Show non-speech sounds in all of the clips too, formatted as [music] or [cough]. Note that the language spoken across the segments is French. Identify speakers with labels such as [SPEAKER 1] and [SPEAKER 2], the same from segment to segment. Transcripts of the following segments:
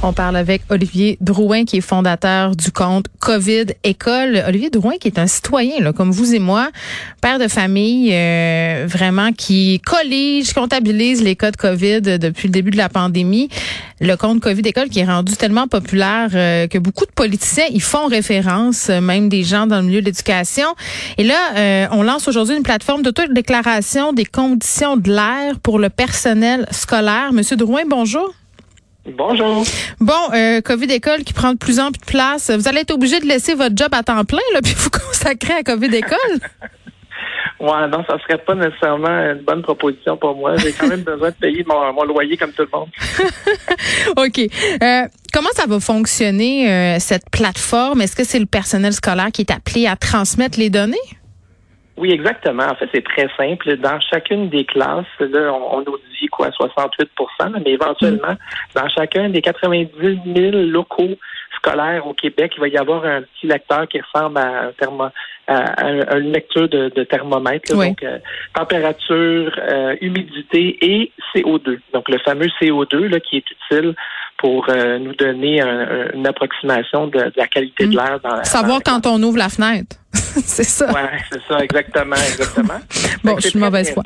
[SPEAKER 1] On parle avec Olivier Drouin, qui est fondateur du compte COVID École. Olivier Drouin, qui est un citoyen, comme vous et moi, père de famille, euh, vraiment, qui collige, comptabilise les cas de COVID depuis le début de la pandémie. Le compte COVID École qui est rendu tellement populaire euh, que beaucoup de politiciens y font référence, euh, même des gens dans le milieu de l'éducation. Et là, on lance aujourd'hui une plateforme d'autodéclaration des conditions de l'air pour le personnel scolaire. Monsieur Drouin, bonjour.
[SPEAKER 2] Bonjour.
[SPEAKER 1] Bon, euh, COVID école qui prend de plus en plus de place. Vous allez être obligé de laisser votre job à temps plein, là, [laughs] puis vous consacrer à COVID école? [laughs]
[SPEAKER 2] ouais, non, ça serait pas nécessairement une bonne proposition pour moi. J'ai quand même besoin de payer mon, loyer comme tout le monde. [laughs]
[SPEAKER 1] OK. Euh, comment ça va fonctionner, euh, cette plateforme? Est-ce que c'est le personnel scolaire qui est appelé à transmettre les données?
[SPEAKER 2] Oui, exactement. En fait, c'est très simple. Dans chacune des classes, là, on, nous dit quoi, 68% mais éventuellement, dans chacun des 90 000 locaux scolaires au Québec, il va y avoir un petit lecteur qui ressemble à un thermo, à, une lecture de, thermomètre, donc euh, température, euh, humidité et CO2. Donc le fameux CO2 là, qui est utile pour euh, nous donner une approximation de, la qualité de mm. l'air. Dans,
[SPEAKER 1] Savoir quand on ouvre la fenêtre. [laughs] c'est ça.
[SPEAKER 2] Oui, c'est ça, exactement, exactement. [laughs]
[SPEAKER 1] bon, je suis mauvaise foi.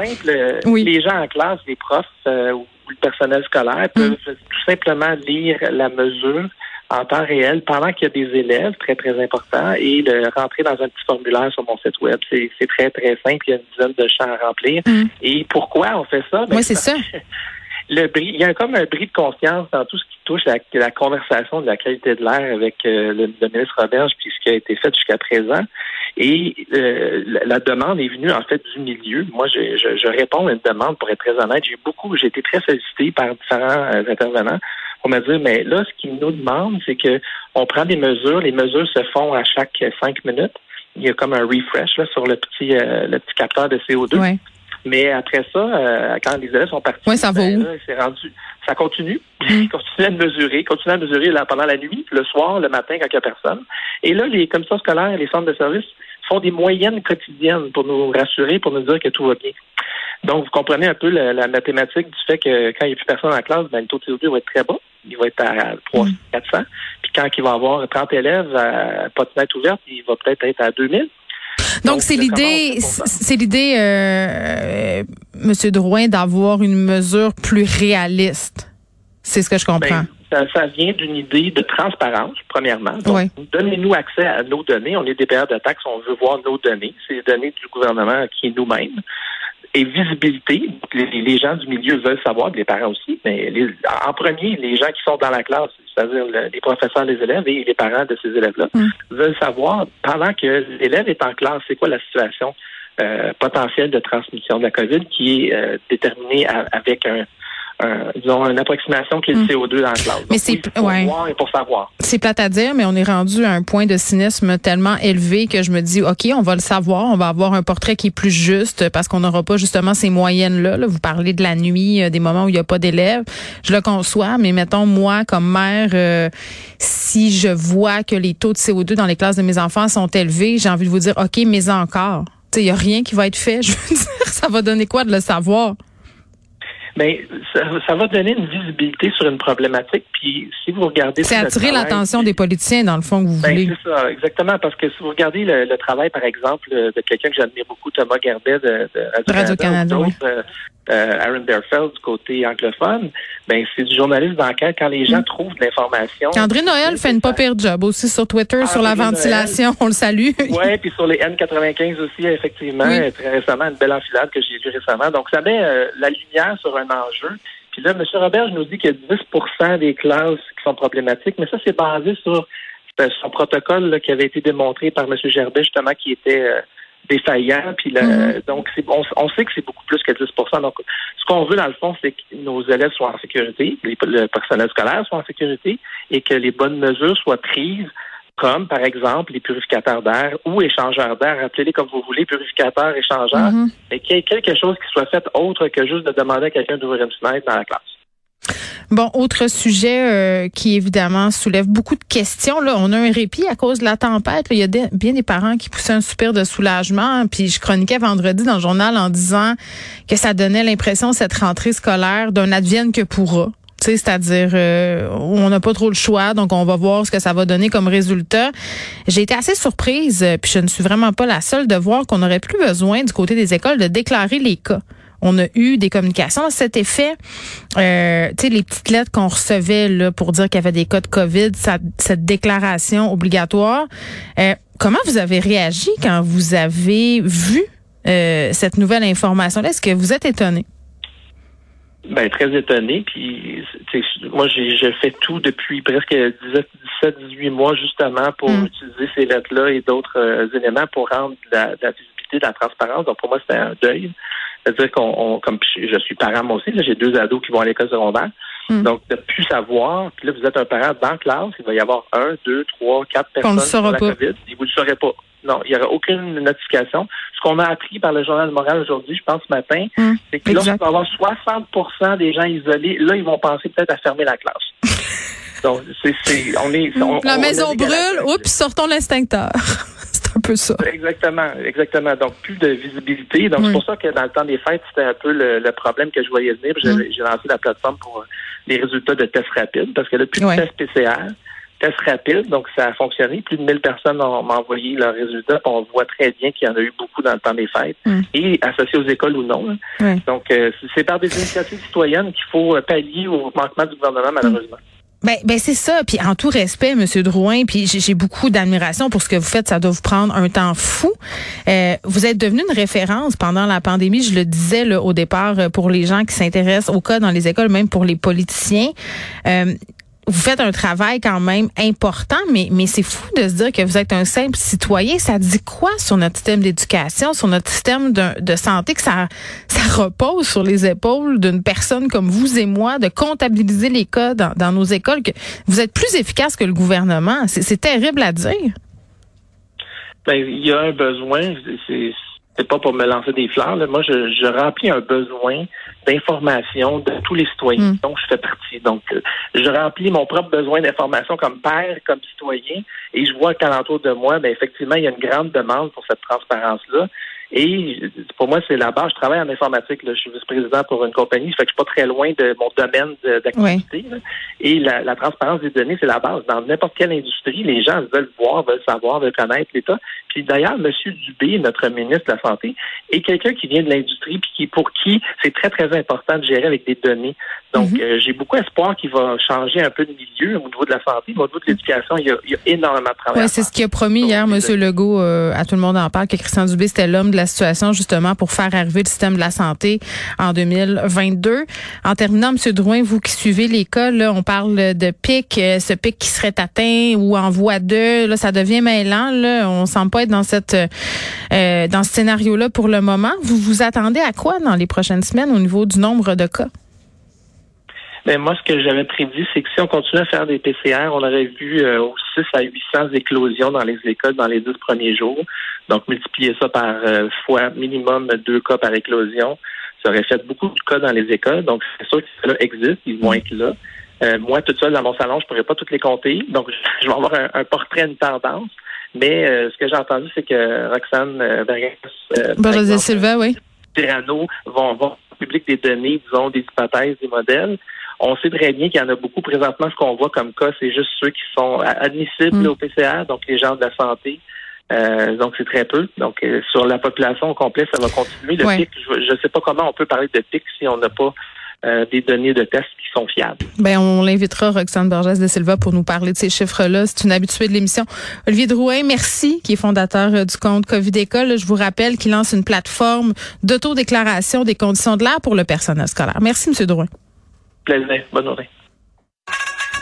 [SPEAKER 2] Oui. Les gens en classe, les profs ou le personnel scolaire peuvent mm. tout simplement lire la mesure en temps réel pendant qu'il y a des élèves, très, très important, et de rentrer dans un petit formulaire sur mon site web. C'est très, très simple. Il y a une dizaine de champs à remplir. Mm. Et pourquoi on fait ça?
[SPEAKER 1] Ben, oui, c'est ça.
[SPEAKER 2] Le il y a comme un bris de conscience dans tout ce qui touche à la conversation de la qualité de l'air avec euh, le, ministre Roberge, puis ce qui a été fait jusqu'à présent. Et euh, la demande est venue en fait du milieu. Moi, je, je, réponds à une demande pour être très honnête. J'ai beaucoup, j'ai été très sollicité par différents euh, intervenants on me dire, mais là, ce qu'ils nous demandent, c'est que on prend des mesures. Les mesures se font à chaque cinq minutes. Il y a comme un refresh là, sur le petit, euh, le petit capteur de CO2. Mais après ça, euh, quand les élèves sont partis,
[SPEAKER 1] ça va
[SPEAKER 2] ben, rendu, ça continue. [laughs] Mmh. continue à mesurer, continue à mesurer là, pendant la nuit, le soir, le matin, quand il n'y a personne. Et là, les commissions scolaires, les centres de services font des moyennes quotidiennes pour nous rassurer, pour nous dire que tout va bien. Donc, vous comprenez un peu la, mathématique du fait que quand il n'y a plus personne en classe, ben, le taux de CO2 va être très bas. Il va être à 300, 400. Mm. Puis quand il va avoir 30 élèves à pas de fenêtre ouverte, il va peut-être être à 2000.
[SPEAKER 1] Donc, c'est l'idée, c'est l'idée, euh, Monsieur Drouin, d'avoir une mesure plus réaliste. C'est ce que je comprends.
[SPEAKER 2] Ben, ça, vient d'une idée de transparence, premièrement. Donc, donnez-nous accès à nos données. On est des payeurs de taxes, on veut voir nos données. C'est les données du gouvernement qui est nous-mêmes et visibilité. Les, gens du milieu veulent savoir, les parents aussi, mais en premier, les gens qui sont dans la classe, c'est-à-dire les professeurs, les élèves et les parents de ces élèves-là, mm. veulent savoir, pendant que l'élève est en classe, c'est quoi la situation euh, potentielle de transmission de la COVID qui est euh, déterminée avec un, disons, une approximation qui est le hmm. CO2 dans la classe.
[SPEAKER 1] Mais c'est
[SPEAKER 2] pour voir et pour savoir.
[SPEAKER 1] C'est plate à dire, mais on est rendu à un point de cynisme tellement élevé que je me dis, OK, on va le savoir, on va avoir un portrait qui est plus juste parce qu'on n'aura pas justement ces moyennes-là. Vous parlez de la nuit, euh, des moments où il n'y a pas d'élèves. Je le conçois, mais mettons, moi, comme mère, euh, si je vois que les taux de CO2 dans les classes de mes enfants sont élevés, j'ai envie de vous dire, OK, mais encore. Il n'y a rien qui va être fait. [laughs] Je veux dire, ça va donner quoi de le savoir?
[SPEAKER 2] Mais ça, ça, va donner une visibilité sur une problématique. Puis si vous regardez,
[SPEAKER 1] c'est attirer l'attention des politiciens dans le fond que vous ben, voulez.
[SPEAKER 2] C'est ça, exactement, parce que si vous regardez le, travail, par exemple, de quelqu'un que j'admire beaucoup, Thomas Gardet de, Radio-Canada, euh, euh, Aaron Berfeld du côté anglophone, ben c'est du journaliste d'enquête quand les gens mm. trouvent de l'information.
[SPEAKER 1] André Noël fait une pas pire job aussi sur Twitter sur la ventilation, on le salue. [laughs]
[SPEAKER 2] Oui, puis sur les N95 aussi, effectivement, très récemment, une belle enfilade que j'ai vue récemment. Donc ça met euh, la lumière sur un enjeu. Puis là, M. Robert nous dit qu'il y a 10% des classes qui sont problématiques, mais ça, c'est basé sur euh, son protocole qui avait été démontré par M. Gerbet, justement, qui était défaillant. Puis mm-hmm. donc, on, sait que c'est beaucoup plus que 10% Donc, ce qu'on veut, dans le fond, c'est que nos élèves soient en sécurité, le personnel scolaire soit en sécurité et que les bonnes mesures soient prises comme par exemple les purificateurs d'air ou échangeurs d'air, appelez-les comme vous voulez, purificateurs, échangeurs, mm-hmm. et qu'il y ait quelque chose qui soit fait autre que juste de demander à quelqu'un d'ouvrir une fenêtre dans la classe.
[SPEAKER 1] Bon, autre sujet euh, qui évidemment soulève beaucoup de questions. Là, on a un répit à cause de la tempête. Il y a bien des parents qui poussaient un soupir de soulagement. Puis je chroniquais vendredi dans le journal en disant que ça donnait l'impression cette rentrée scolaire d'un advienne que pourra c'est-à-dire euh, on n'a pas trop le choix, donc on va voir ce que ça va donner comme résultat. J'ai été assez surprise, puis je ne suis vraiment pas la seule de voir qu'on n'aurait plus besoin du côté des écoles de déclarer les cas on a eu des communications à cet effet. Euh, tu sais, les petites lettres qu'on recevait là, pour dire qu'il y avait des cas de COVID, cette déclaration obligatoire. Euh, comment vous avez réagi quand vous avez vu euh, cette nouvelle information-là? Est-ce que vous êtes étonné?
[SPEAKER 2] Ben, très étonné. Puis, moi, j'ai fait tout depuis presque 17, 18 mois, justement, pour hmm. utiliser ces lettres-là et d'autres euh, éléments pour rendre la, la visibilité, la transparence. Donc, pour moi, c'était un deuil. C'est-à-dire qu'on, comme je suis parent moi aussi, j'ai deux ados qui vont à l'école secondaire. Hmm. Donc, de plus savoir, puis là, vous êtes un parent dans la classe, il va y avoir un, deux, trois, quatre personnes sur la COVID, et vous ne le saurez pas. Non, il n'y aura aucune notification. Ce qu'on a appris par le journal moral aujourd'hui, je pense ce matin, hmm. c'est que lorsqu'il va y avoir 60% des gens isolés, là, ils vont penser peut-être à fermer la classe. [laughs] Donc, c'est, on est,
[SPEAKER 1] la maison brûle, oups, sortons l'instincteur [laughs] un peu ça.
[SPEAKER 2] Exactement, exactement. Donc, plus de visibilité. Donc, c'est pour ça que dans le temps des fêtes, c'était un peu le, problème que je voyais venir. J'ai lancé la plateforme pour les résultats de tests rapides parce que là, plus de tests PCR, tests rapides, donc ça a fonctionné. Plus de 1000 personnes ont, envoyé leurs résultats. On voit très bien qu'il y en a eu beaucoup dans le temps des fêtes, et associés aux écoles ou non. Donc, euh, c'est par des initiatives citoyennes qu'il faut pallier au manquement du gouvernement, malheureusement.
[SPEAKER 1] Ben, ben c'est ça. Puis en tout respect, Monsieur Drouin, puis j'ai beaucoup d'admiration pour ce que vous faites. Ça doit vous prendre un temps fou. Euh, vous êtes devenu une référence pendant la pandémie. Je le disais là, au départ euh, pour les gens qui s'intéressent au cas dans les écoles, même pour les politiciens. Euh, vous faites un travail quand même important, mais, mais c'est fou de se dire que vous êtes un simple citoyen. Ça dit quoi sur notre système d'éducation, sur notre système de, santé, que ça, ça repose sur les épaules d'une personne comme vous et moi, de comptabiliser les cas dans, dans nos écoles, que vous êtes plus efficace que le gouvernement? C'est terrible à dire.
[SPEAKER 2] Ben, il y a un besoin. C'est pas pour me lancer des fleurs. Moi, je, je, remplis un besoin d'information de tous les citoyens mm. dont je fais partie. Donc, euh, je remplis mon propre besoin d'information comme père, comme citoyen, et je vois qu'alentour de moi, ben, effectivement, il y a une grande demande pour cette transparence-là. Et pour moi, c'est la base. Je travaille en informatique. Je suis vice-président pour une compagnie. Ça fait que je suis pas très loin de mon domaine d'activité. Et la, la, transparence des données, c'est la base. Dans n'importe quelle industrie, les gens veulent voir, veulent savoir, veulent connaître l'État. Puis d'ailleurs, M. Dubé, notre ministre de la Santé, est quelqu'un qui vient de l'industrie puis qui, pour qui c'est très, très important de gérer avec des données. Donc, mhm. euh, j'ai beaucoup espoir qu'il va changer un peu de milieu au niveau de la santé, mais au niveau de l'éducation, il, il, y a énormément de travail.
[SPEAKER 1] Ouais, c'est ce qu'il a promis hier, M. Legault, euh, à tout le monde en parle, que Christian Dubé, c'était l'homme de la situation justement pour faire arriver le système de la santé en 2022. En terminant, M. Drouin, vous qui suivez l'école, on parle de pic, euh, ce pic qui serait atteint ou en voie 2, là, ça devient mêlant. Là, on semble pas dans cette euh, dans ce scénario-là pour le moment. Vous vous attendez à quoi dans les prochaines semaines au niveau du nombre de cas?
[SPEAKER 2] Ben, moi, ce que j'avais prévu, c'est que si on continue à faire des PCR, on aurait vu euh, 6 à 800 éclosions dans les écoles dans les 10 premiers jours. Donc, multiplier ça par euh, fois minimum deux cas par éclosion, ça aurait fait beaucoup de cas dans les écoles. Donc, c'est sûr que cela existe, ils vont être là. Euh, moi, toute seule dans mon salon, je pourrais pas toutes les compter. Donc, [laughs] je vais avoir un, portrait, une tendance. Mais euh, ce que j'ai entendu, c'est que Roxane euh,
[SPEAKER 1] Bergas, Silva, oui.
[SPEAKER 2] Tirano vont, vont publier des données, disons, des hypothèses, des modèles. On sait très bien qu'il y en a beaucoup présentement. Ce qu'on voit comme cas, c'est juste ceux qui sont admissibles mm. au PCR, donc les gens de la santé. Euh, donc, c'est très peu. Donc, euh, sur la population au complet, ça va continuer. Le pic, je ne sais pas comment on peut parler de pic si on n'a pas euh, des données de tests qui sont fiables.
[SPEAKER 1] Ben, on l'invitera, Roxane Borges de Silva, pour nous parler de ces chiffres-là. C'est une habituée de l'émission. Olivier Drouin, merci, qui est fondateur du compte COVID École. Je vous rappelle qu'il lance une plateforme d'autodéclaration des conditions de l'air pour le personnel scolaire. Merci, M. Drouin.
[SPEAKER 2] Plaisir. Bonne journée.